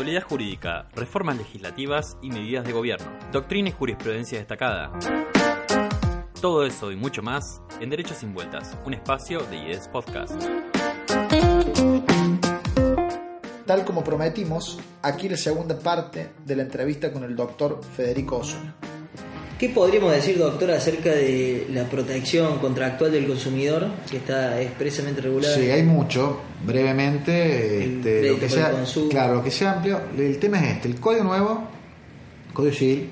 Actualidad jurídica, reformas legislativas y medidas de gobierno, doctrina y jurisprudencia destacada. Todo eso y mucho más en Derechos sin Vueltas, un espacio de IES Podcast. Tal como prometimos, aquí la segunda parte de la entrevista con el doctor Federico Osuna. ¿Qué podríamos decir, doctor, acerca de la protección contractual del consumidor que está expresamente regulada? Sí, hay mucho. Brevemente, este, lo que sea, claro, lo que sea amplio. El tema es este: el código nuevo, el código civil,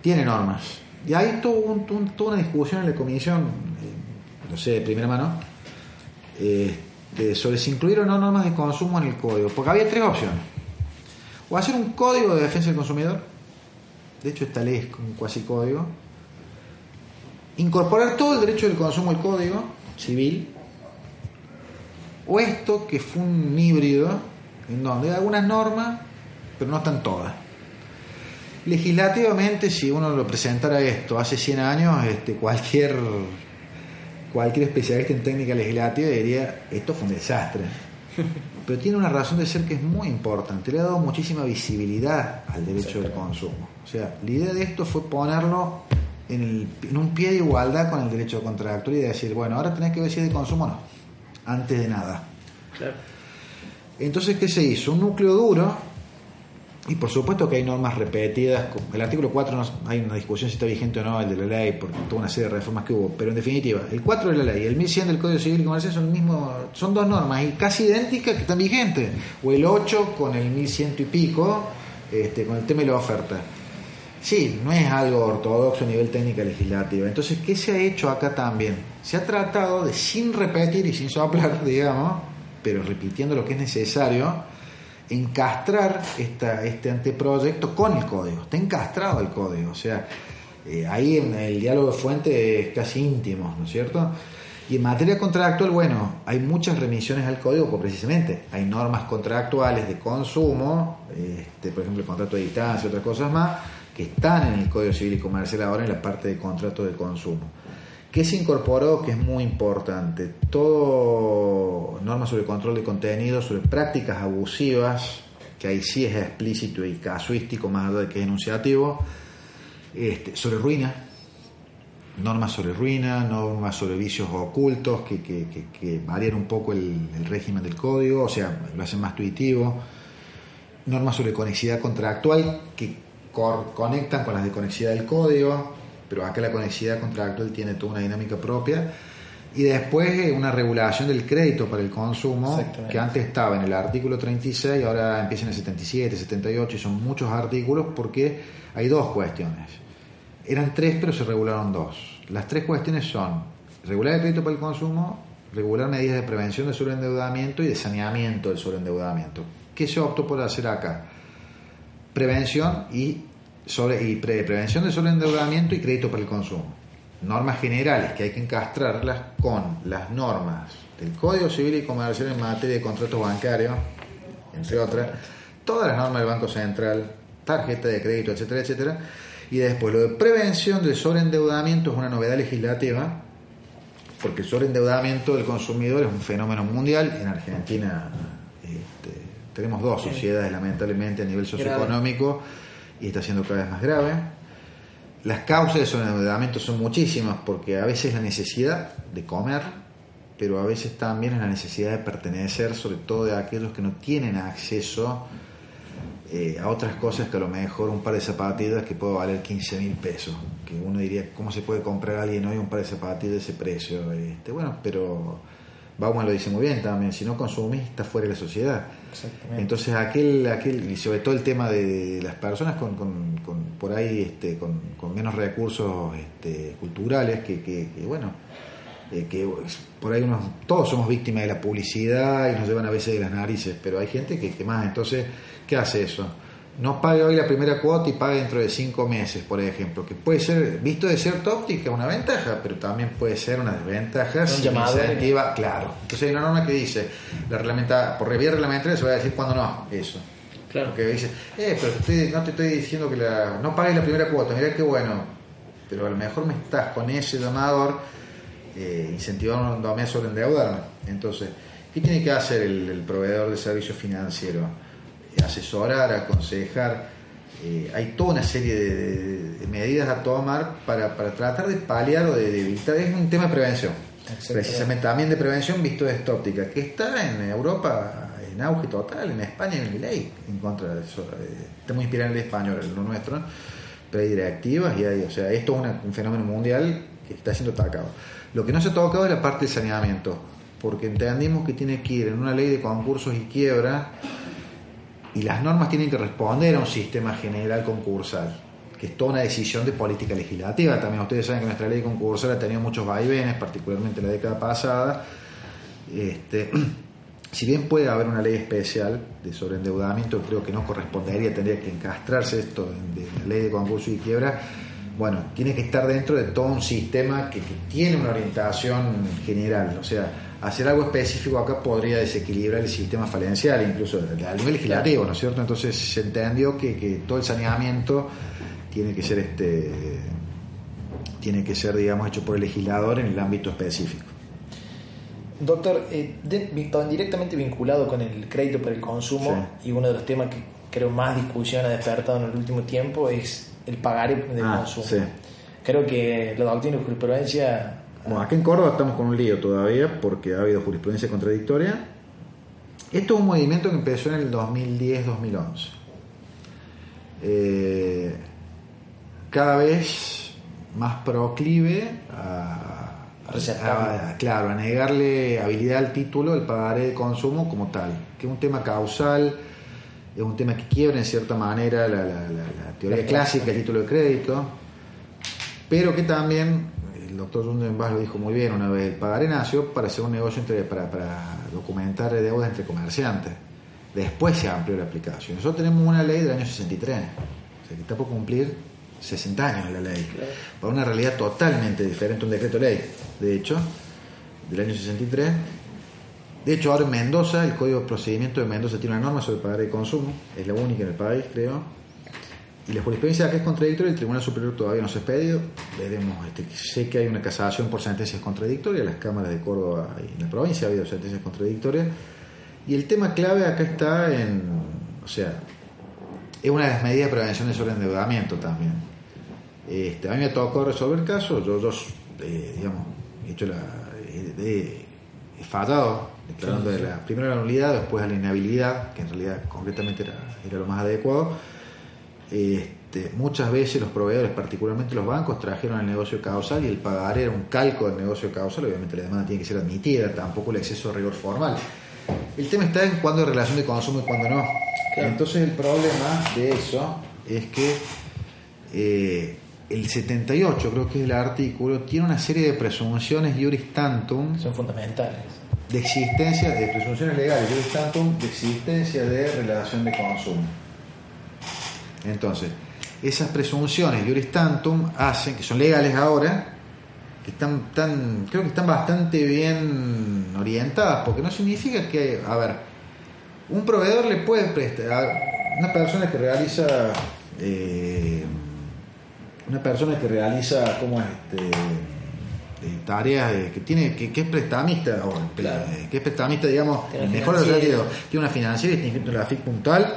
tiene normas. Y hay todo un- un- toda una discusión en la comisión, eh, no sé, de primera mano, eh, de sobre si incluir o no normas de consumo en el código. Porque había tres opciones: o hacer un código de defensa del consumidor, de hecho, esta ley es un cuasi código. Incorporar todo el derecho del consumo al código civil. O esto que fue un híbrido, en donde hay algunas normas, pero no están todas. Legislativamente, si uno lo presentara esto hace 100 años, este, cualquier, cualquier especialista en técnica legislativa diría, esto fue un desastre. Pero tiene una razón de ser que es muy importante. Le ha dado muchísima visibilidad al derecho del consumo. O sea, la idea de esto fue ponerlo en, el- en un pie de igualdad con el derecho contractual y decir, bueno, ahora tenés que ver si es de consumo o no. Antes de nada. Claro. Entonces, ¿qué se hizo? Un núcleo duro. Y por supuesto que hay normas repetidas. El artículo 4 no- hay una discusión si está vigente o no, el de la ley, por toda una serie de reformas que hubo. Pero en definitiva, el 4 de la ley y el 1100 del Código Civil y Comercial son, el mismo, son dos normas y casi idénticas que están vigentes. O el 8 con el 1100 y pico, este, con el tema de la oferta. Sí, no es algo ortodoxo a nivel técnica legislativa. Entonces, ¿qué se ha hecho acá también? Se ha tratado de, sin repetir y sin soplar, digamos, pero repitiendo lo que es necesario, encastrar esta, este anteproyecto con el código. Está encastrado el código. O sea, eh, ahí en el diálogo de fuente es casi íntimo, ¿no es cierto? Y en materia contractual, bueno, hay muchas remisiones al código, porque precisamente hay normas contractuales de consumo, este, por ejemplo, el contrato de distancia y otras cosas más, que están en el Código Civil y Comercial ahora en la parte de contrato de consumo. ¿Qué se incorporó? Que es muy importante. Todo normas sobre control de contenido, sobre prácticas abusivas, que ahí sí es explícito y casuístico más allá de que es enunciativo, este, sobre ruina, normas sobre ruina, normas sobre vicios ocultos que, que, que- varían un poco el, el régimen del código, o sea, lo hacen más intuitivo, normas sobre conexidad contractual que conectan con las de conexidad del código, pero acá la conexidad contractual tiene toda una dinámica propia. Y después eh, una regulación del crédito para el consumo, que antes estaba en el artículo 36, ahora empieza en el 77, 78, y son muchos artículos porque hay dos cuestiones. Eran tres, pero se regularon dos. Las tres cuestiones son regular el crédito para el consumo, regular medidas de prevención del sobreendeudamiento y de saneamiento del sobreendeudamiento. ¿Qué se optó por hacer acá? Prevención y, sobre, y pre- prevención del sobreendeudamiento y crédito para el consumo. Normas generales que hay que encastrarlas con las normas del Código Civil y Comercial en materia de contratos bancarios, entre otras, todas las normas del Banco Central, tarjeta de crédito, etcétera, etcétera. Y después lo de prevención del sobreendeudamiento es una novedad legislativa, porque el sobreendeudamiento del consumidor es un fenómeno mundial. En Argentina este, tenemos dos sociedades, lamentablemente, a nivel socioeconómico, y está siendo cada vez más grave. Las causas de sobreendeudamiento son muchísimas, porque a veces la necesidad de comer, pero a veces también es la necesidad de pertenecer, sobre todo de aquellos que no tienen acceso eh, a otras cosas que a lo mejor un par de zapatillas que puede valer 15 mil pesos. Que uno diría, ¿cómo se puede comprar alguien hoy un par de zapatillas de ese precio? Este, bueno, pero Bauman lo dice muy bien también, si no consumís estás fuera de la sociedad. Exactamente. Entonces aquel, aquel, y sobre todo el tema de las personas con, con, con- por ahí este, con, con menos recursos este, culturales, que, que, que, bueno, eh, que por ahí unos, todos somos víctimas de la publicidad y nos llevan a veces de las narices, pero hay gente que, que más, entonces, ¿qué hace eso? No pague hoy la primera cuota y pague dentro de cinco meses, por ejemplo, que puede ser, visto de cierta óptica, una ventaja, pero también puede ser una desventaja si incentiva, claro. Entonces hay una norma que dice, la reglamenta, por vía reglamentaria se va a decir cuándo no, eso. Claro. Porque dice, eh, pero no te estoy diciendo que la, no pagues la primera cuota, mirá qué bueno, pero a lo mejor me estás con ese llamador eh, incentivándome a sobreendeudarme. Entonces, ¿qué tiene que hacer el, el proveedor de servicios financieros? Asesorar, aconsejar. eh, hay toda una serie de, de- de medidas a tomar para, para tratar de paliar o de, de evitar. Es un tema de prevención. Precisamente también de prevención visto de esta óptica, que está en Europa en auge total, en España en ley, en contra de eso. eh, Está muy inspirado en el español, en lo nuestro, pero hay directivas y hay, o sea, esto es una- un fenómeno mundial que está siendo atacado. Lo que no se ha tocado es la parte del saneamiento, porque entendimos que tiene que ir en una ley de concursos y quiebra y las normas tienen que responder a un sistema general concursal, que es toda una decisión de política legislativa. También ustedes saben que nuestra ley concursal ha tenido muchos vaivenes, particularmente la década pasada. Este, si bien puede haber una ley especial de sobreendeudamiento, creo que no correspondería, tendría que encastrarse esto en la ley de concurso y quiebra. Bueno, tiene que estar dentro de todo un sistema que, que tiene una orientación general. O sea, hacer algo específico acá podría desequilibrar el sistema falencial, incluso a nivel legislativo, ¿no es cierto? Entonces se entendió que, que todo el saneamiento tiene que ser este tiene que ser digamos hecho por el legislador en el ámbito específico. Doctor, eh, de- directamente vinculado con el crédito para el consumo y uno de los temas que creo más discusión ha despertado en el último tiempo es el pagaré del Ah, consumo. sí. Creo que la doctrina de jurisprudencia Bueno, acá en Córdoba estamos con un lío todavía porque ha habido jurisprudencia contradictoria. Esto es un movimiento que empezó en el 2010-2011. Eh, cada vez más proclive a, A a- claro, a negarle habilidad al título, el pagaré de consumo como tal, que es un tema causal, es un tema que quiebra en cierta manera la, la- la- la teoría clásica del título de crédito, pero que también, el doctor Jundenbach lo dijo muy bien una vez, el pagaré nació para hacer un negocio entre, para, para documentar deudas entre comerciantes. Después se amplió la aplicación. Nosotros tenemos una ley del año 63, o sea que está por cumplir 60 años la ley, para una realidad totalmente diferente, un decreto ley, de hecho, del año 63. De hecho, ahora en Mendoza, el Código de Procedimiento de Mendoza tiene una norma sobre pagaré de consumo, es la única en el país, creo. Y la jurisprudencia acá es contradictoria, el Tribunal Superior todavía no se ha expedido. Veremos, este, sé que hay una casación por sentencias contradictorias, las cámaras de Córdoba y en la provincia ha habido sentencias contradictorias. Y el tema clave acá está en, o sea, es una de las medidas de prevención de sobreendeudamiento también. Este, a mí me tocó resolver casos, yo, yo eh, digamos, he hecho la, he, he- he fallado declarando de la, primero la nulidad, después la inhabilidad, que en realidad concretamente era, era lo más adecuado. Este, muchas veces los proveedores, particularmente los bancos, trajeron el negocio causal y el pagaré era un calco del negocio causal, obviamente la demanda tiene que ser admitida, tampoco el exceso de rigor formal. El tema está en cuándo hay relación de consumo y cuándo no. Claro. Entonces el problema de eso es que eh, el 78, creo que es el artículo, tiene una serie de presunciones iuris tantum son fundamentales. de existencia, de presunciones legales, iuris tantum de existencia de relación de consumo. Entonces, esas presunciones iuris tantum hacen, que son legales ahora, que están tan, creo que están bastante bien orientadas, porque no significa que, a ver, un proveedor le puede prestar, a una persona que realiza, eh, una persona que realiza, ¿cómo es? Este, tareas de- que tiene que, que es prestamista o, Claro. eh, que es prestamista digamos Tiene mejor de sentidos tiene una financiera y en la FIC puntual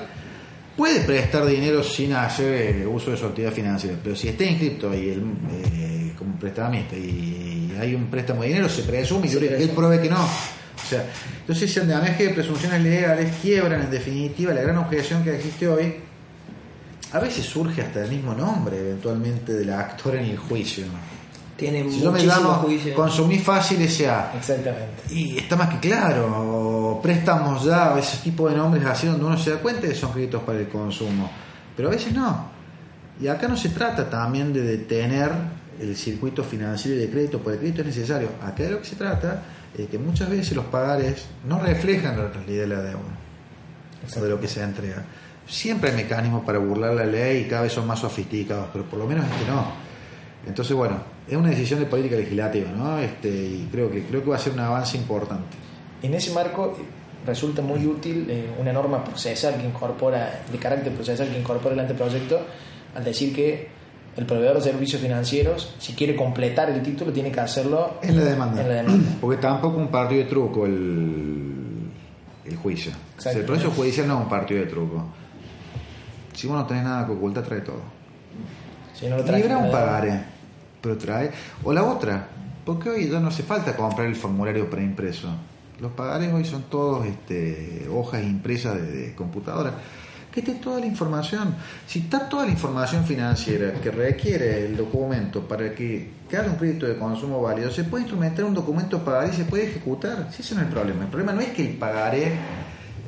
puede prestar dinero sin hacer eh, uso de su actividad financiera, pero si está inscrito y él, eh, como prestamista y hay un préstamo de dinero, se presume y él pruebe que no. O sea, entonces ese andamiaje de presunciones legales quiebran en definitiva la gran objeción que existe hoy. A veces surge hasta el mismo nombre eventualmente del actor en el juicio. Tiene Si yo me muchísimo llamo juicio. consumir fácil S.A. Exactamente. Y está más que claro, préstamos ya, ese tipo de nombres así donde uno se da cuenta que son créditos para el consumo, pero a veces no. Y acá no se trata también de detener el circuito financiero y de crédito, porque el crédito es necesario. Acá de lo que se trata es que muchas veces los pagares no reflejan la realidad de la deuda o de lo que se entrega. Siempre hay mecanismos para burlar la ley y cada vez son más sofisticados, pero por lo menos este no. Entonces, bueno, es una decisión de política legislativa, ¿no? Este, y creo que creo que va a ser un avance importante. En ese marco eh, resulta muy útil eh, una norma procesal que incorpora, de carácter procesal que incorpora el anteproyecto, al decir que el proveedor de servicios financieros, si quiere completar el título, tiene que hacerlo En la demanda. En la demanda. Porque tampoco un partido de truco el, el juicio. O sea, el proceso judicial no es un partido de truco. Si vos no tenés nada que ocultar, trae todo. Si no lo trae Libra un pagaré, pero trae. O la otra, porque hoy ya no hace falta comprar el formulario preimpreso. Los pagares hoy son todos este, hojas impresas de, de computadora. Que esté toda la información. Si está toda la información financiera que requiere el documento para que, que haga un crédito de consumo válido, se puede instrumentar un documento pagaré y se puede ejecutar. Si ese no es el problema. El problema no es que el pagaré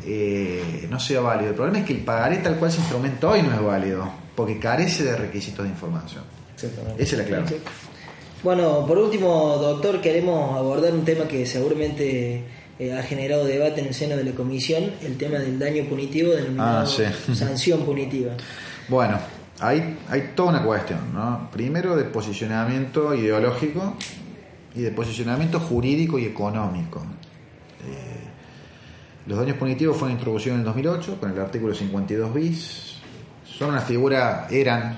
eh, no sea válido. El problema es que el pagaré tal cual se instrumenta hoy no es válido, porque carece de requisitos de información. Exactamente. Esa es la clave. Bueno, por último, doctor, queremos abordar un tema que seguramente eh, ha generado debate en el seno de la comisión, el tema del daño punitivo denominado Ah, sí. sanción punitiva. Bueno, hay, hay toda una cuestión, ¿no? Primero de posicionamiento ideológico y de posicionamiento jurídico y económico. Eh, los daños punitivos fueron introducidos en el 2008 con el artículo 52 bis. Son una figura, eran,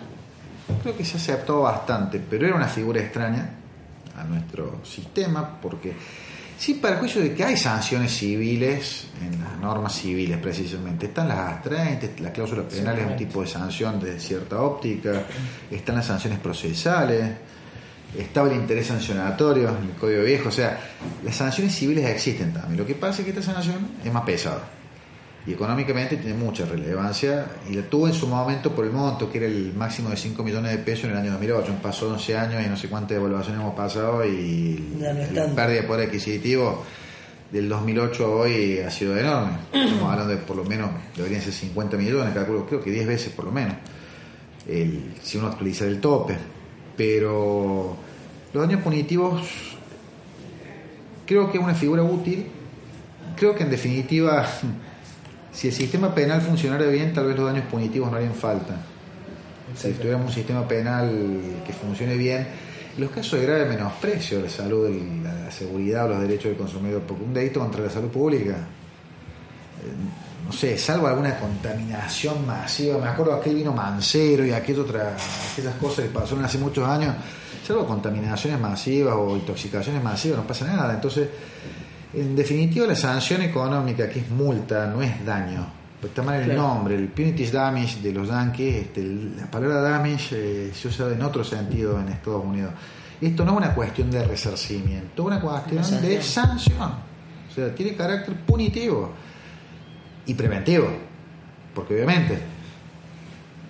creo que se aceptó bastante, pero era una figura extraña a nuestro sistema porque sí, para el juicio de que hay sanciones civiles en las normas civiles precisamente, están las astraentes, la cláusula penal es un tipo de sanción de cierta óptica, están las sanciones procesales, estaba el interés sancionatorio en el Código Viejo, o sea, las sanciones civiles existen también. Lo que pasa es que esta sanción es más pesada y económicamente tiene mucha relevancia y la tuvo en su momento por el monto que era el máximo de 5 millones de pesos en el año 2008 pasó 11 años y no sé cuántas devaluaciones hemos pasado y no la pérdida de poder adquisitivo del 2008 a hoy ha sido enorme. Estamos hablando de por lo menos deberían ser 50 millones calculo creo que 10 veces por lo menos el- si uno actualiza el tope. Pero los daños punitivos creo que es una figura útil. Creo que en definitiva si el sistema penal funcionara bien tal vez los daños punitivos no harían falta. Si tuviéramos un sistema penal que funcione bien los casos de grave menosprecio de la salud, la, seguridad o los derechos del consumidor, porque un delito contra la salud pública, eh, no sé, salvo alguna contaminación masiva, me acuerdo aquel vino mancero y aquella otra, aquellas cosas que pasaron hace muchos años, salvo contaminaciones masivas o intoxicaciones masivas, no pasa nada. Entonces, en definitiva, la sanción económica, que es multa, no es daño. Pues está mal el Claro. nombre, el punitive damage de los yankees, este, la palabra damage eh, se usa en otro sentido en Estados Unidos. Esto no es una cuestión de resarcimiento, es una cuestión de sanción. sanción. O sea, tiene carácter punitivo y preventivo. Porque obviamente,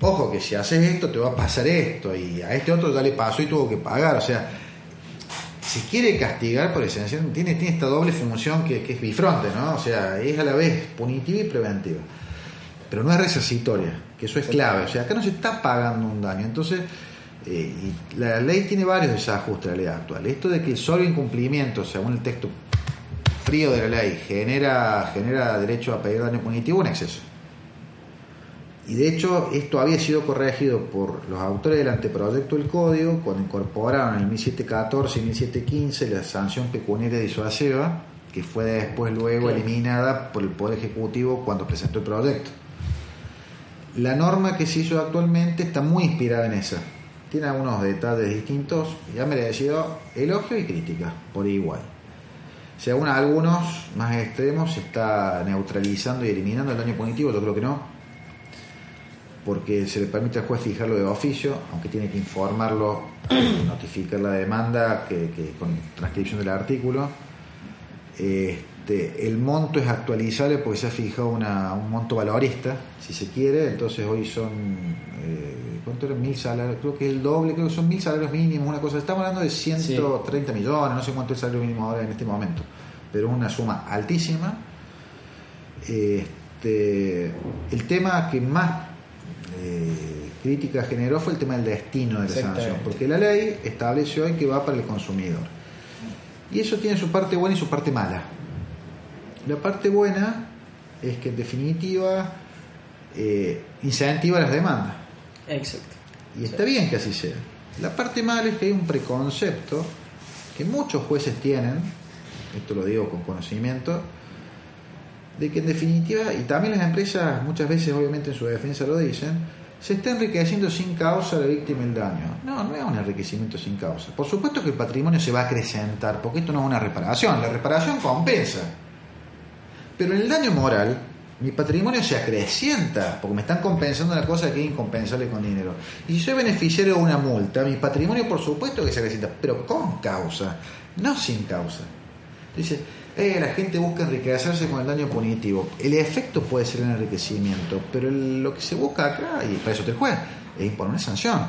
ojo que si haces esto te va a pasar esto y a este otro ya le pasó y tuvo que pagar. O sea, si quiere castigar por esencia, tiene, tiene esta doble función que, que es bifronte, ¿no? O sea, es a la vez punitiva y preventiva. Pero no es resarcitoria, que eso es clave. O sea, acá no se está pagando un daño. Entonces, eh, y la ley tiene varios desajustes, la ley actual. Esto de que el solo incumplimiento, según el texto frío de la ley, genera, genera derecho a pedir daño punitivo, un exceso. Y de hecho, esto había sido corregido por los autores del anteproyecto del código cuando incorporaron en el 1714 y 1715 la sanción pecuniaria disuasiva, que fue después luego eliminada por el Poder Ejecutivo cuando presentó el proyecto. La norma que se hizo actualmente está muy inspirada en esa. Tiene algunos detalles distintos y ha merecido elogio y crítica por igual. Según algunos más extremos, se está neutralizando y eliminando el daño punitivo, yo creo que no, porque se le permite al juez fijarlo de oficio, aunque tiene que informarlo, notificar la demanda que, que con transcripción del artículo. Este, el monto es actualizable porque se ha fijado una- un monto valorista, si se quiere, entonces hoy son, eh, ¿cuánto eran? Mil salarios, creo que es el doble, creo que son mil salarios mínimos, una cosa. Estamos hablando de 130 millones, no sé cuánto es el salario mínimo ahora en este momento, pero una suma altísima. Este, el tema que más eh, crítica generó fue el tema del destino de la sanción, porque la ley establece hoy que va para el consumidor. Y eso tiene su parte buena y su parte mala. La parte buena es que en definitiva eh, incentiva las demandas. Exacto. Y está bien que así sea. La parte mala es que hay un preconcepto que muchos jueces tienen, esto lo digo con conocimiento, de que en definitiva, y también las empresas muchas veces obviamente en su defensa lo dicen, se está enriqueciendo sin causa la víctima del daño. No, no es un enriquecimiento sin causa. Por supuesto que el patrimonio se va a acrecentar, porque esto no es una reparación, la reparación compensa. Pero en el daño moral, mi patrimonio se acrecienta, porque me están compensando una cosa que es incompensable con dinero. Y si soy beneficiario de una multa, mi patrimonio por supuesto que se acrecienta, pero con causa, no sin causa. Dice, eh, la gente busca enriquecerse con el daño punitivo. El efecto puede ser el enriquecimiento, pero lo que se busca acá, y para eso te juez, es imponer una sanción.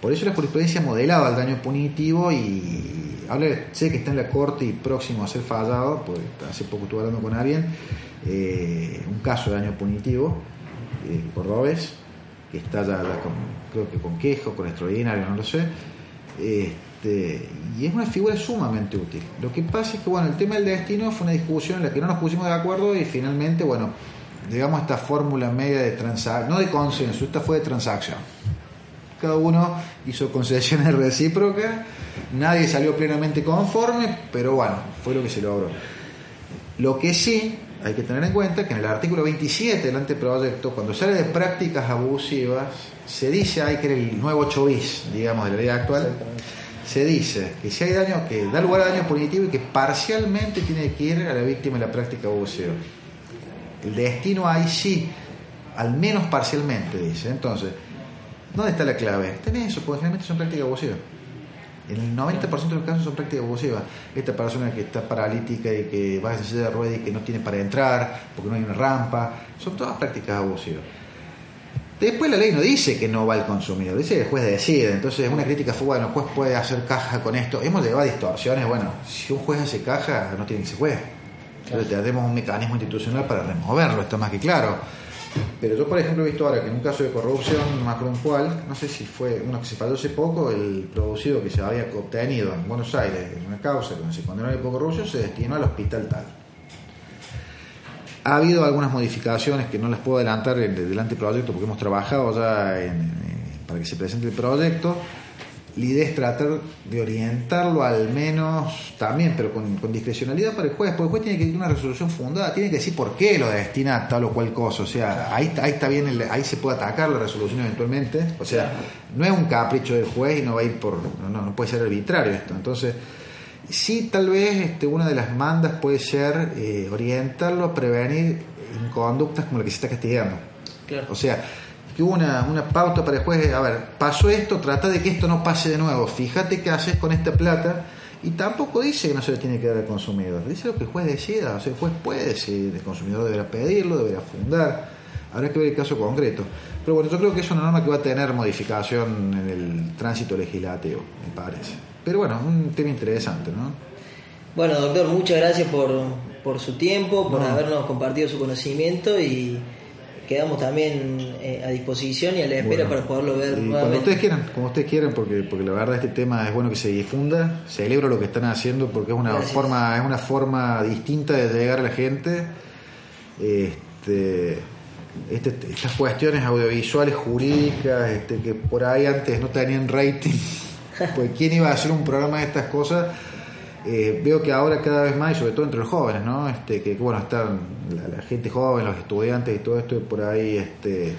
Por eso la jurisprudencia modelaba el daño punitivo y sé que está en la corte y próximo a ser fallado, porque hace poco estuve hablando con alguien, eh, un caso de daño punitivo, eh, cordobés, que está ya, con, creo que con quejo, con extraordinario, no lo sé. Este, y es una figura sumamente útil. Lo que pasa es que, bueno, el tema del destino fue una discusión en la que no nos pusimos de acuerdo y finalmente, bueno, digamos esta fórmula media de transacción, no de consenso, esta fue de transacción. Cada uno hizo concesiones recíprocas, nadie salió plenamente conforme, pero bueno, fue lo que se logró. Lo que sí hay que tener en cuenta que en el artículo 27 del anteproyecto, cuando sale de prácticas abusivas, se dice, hay que era el nuevo 8 bis, digamos, de la ley actual, se dice que si hay daño, que da lugar a daño punitivo y que parcialmente tiene que ir a la víctima de la práctica abusiva. El destino ahí sí, al menos parcialmente, dice. Entonces, ¿dónde está la clave? Está en eso, porque generalmente son prácticas abusivas. En el 90% de los casos son prácticas abusivas. Esta persona que está paralítica y que va en silla de ruedas y que no tiene para entrar porque no hay una rampa, son todas prácticas abusivas. Después la ley no dice que no va al consumidor, dice que el juez decide. Entonces una crítica fue, bueno, el juez puede hacer caja con esto. Hemos llegado a distorsiones, bueno, si un juez hace caja, no tiene que ser juez. Entonces tenemos un mecanismo institucional para removerlo, está más que claro. Pero yo, por ejemplo, he visto ahora que en un caso de corrupción más cual, no sé si fue uno que se falló hace poco, el producido que se había obtenido en Buenos Aires en una causa donde se condenó por corrupción se destinó al hospital tal. Ha habido algunas modificaciones que no las puedo adelantar del anteproyecto porque hemos trabajado ya para que se presente el proyecto. La idea es tratar de orientarlo al menos también, pero con, discrecionalidad para el juez, porque el juez tiene que tener una resolución fundada, tiene que decir por qué lo destina a tal o cual cosa, o sea, ahí, ahí está bien, ahí se puede atacar la resolución eventualmente, o sea, no es un capricho del juez y no va a ir por, no, no puede ser arbitrario esto, entonces, sí tal vez este, una de las mandas puede ser eh, orientarlo a prevenir conductas como la que se está castigando. O sea, que hubo una, una, pauta para el juez, a ver, pasó esto, trata de que esto no pase de nuevo, fíjate qué haces con esta plata, y tampoco dice que no se le tiene que dar al consumidor, dice lo que el juez decida, o sea, el juez puede decir, el consumidor deberá pedirlo, deberá fundar, habrá que ver el caso concreto. Pero bueno, yo creo que es una norma que va a tener modificación en el tránsito legislativo, me parece. Pero bueno, un tema interesante, ¿no? Bueno, doctor, muchas gracias por, por su tiempo, por habernos compartido su conocimiento y quedamos también eh, a disposición y a la espera para poderlo ver nuevamente. Cuando ustedes quieran, como ustedes quieran, porque, porque la verdad este tema es bueno que se difunda, celebro lo que están haciendo porque es una forma, es una forma distinta de llegar a la gente. Este, este, estas cuestiones audiovisuales, jurídicas, este, que por ahí antes no tenían rating, pues quién iba a hacer un programa de estas cosas eh, veo que ahora cada vez más, y sobre todo entre los jóvenes, ¿no? Este, que bueno, están la, gente joven, los estudiantes y todo esto por ahí, este,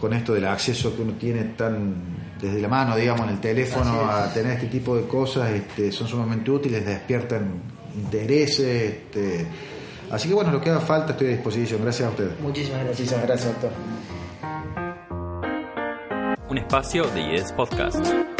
con esto del acceso que uno tiene tan desde la mano, digamos, en el teléfono a tener este tipo de cosas, este, son sumamente útiles, despiertan intereses, este, así que bueno, lo que haga falta estoy a disposición. Gracias a ustedes. Muchísimas gracias. Muchísimas gracias, doctor. Un espacio de IES Podcast.